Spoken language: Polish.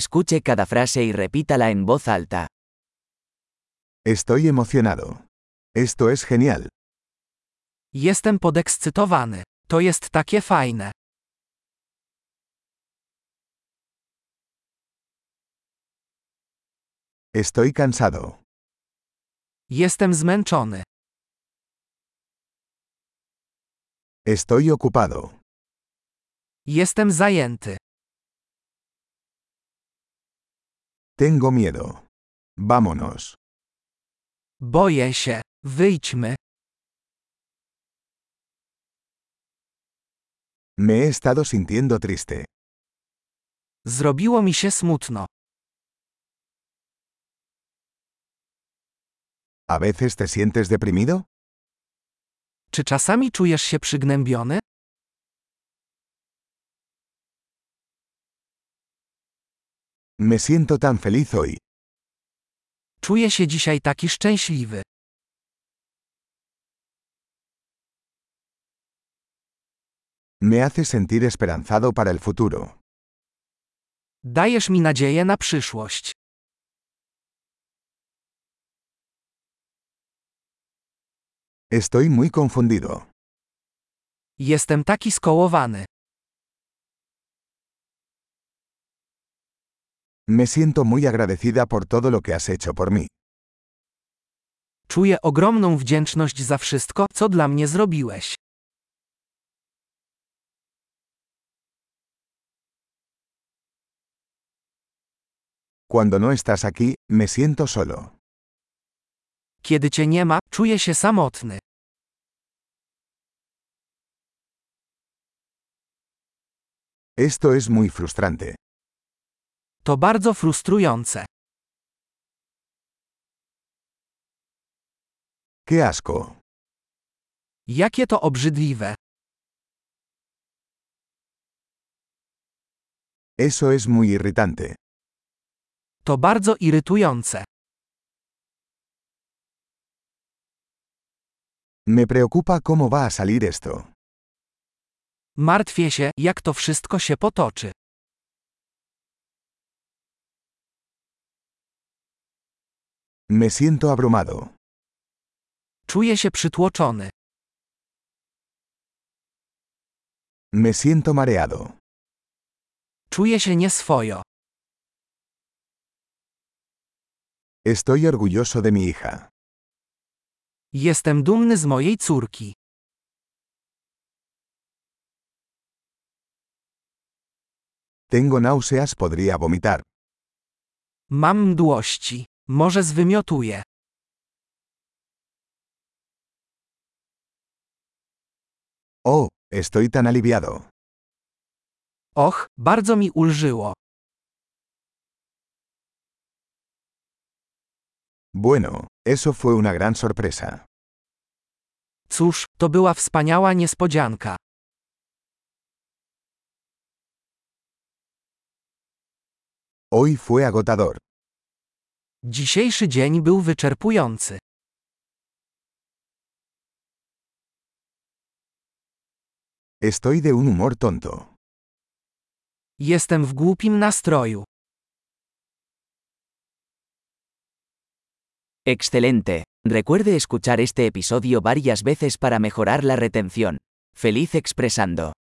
Escuche cada frase y repítala en voz alta. Estoy emocionado. Esto es genial. Jestem podekscytowany. To jest takie fajne. Estoy cansado. Jestem zmęczony. Estoy ocupado. Jestem zajęty. Tengo miedo. Vámonos. Boję się. Wyjdźmy. Me he estado sintiendo triste. Zrobiło mi się smutno. ¿A veces te sientes deprimido? Czy czasami czujesz się przygnębiony? Me siento tan feliz hoy. Czuję się dzisiaj taki szczęśliwy. Me hace sentir esperanzado para el futuro. Dajesz mi nadzieję na przyszłość. Estoy muy confundido. Jestem taki skołowany. Me siento muy agradecida por todo lo que has hecho por mí. Czuję ogromną wdzięczność za wszystko, co dla mnie zrobiłeś. Cuando no estás aquí, me siento solo. Kiedy cię nie ma, czuję się samotny. Esto es muy frustrante. To bardzo frustrujące. ¡Qué asco! Jakie to obrzydliwe. Eso es muy irritante. To bardzo irytujące. Me preocupa cómo va a salir esto. Martwię się, jak to wszystko się potoczy. Me siento abrumado. Czuję się przytłoczony. Me siento mareado. Czuję się nieswojo. Estoy orgulloso de mi hija. Jestem dumny z mojej córki. Tengo náuseas, podría vomitar. Mam mdłości. Może zwymiotuję. Oh, estoy tan aliviado. Och, bardzo mi ulżyło. Bueno, eso fue una gran sorpresa. Cóż, to była wspaniała niespodzianka. Hoy fue agotador. Dzisiejszy dzień był wyczerpujący. Estoy de un humor tonto. Jestem w głupim nastroju. Excelente. Recuerde escuchar este episodio varias veces para mejorar la retención. Feliz expresando.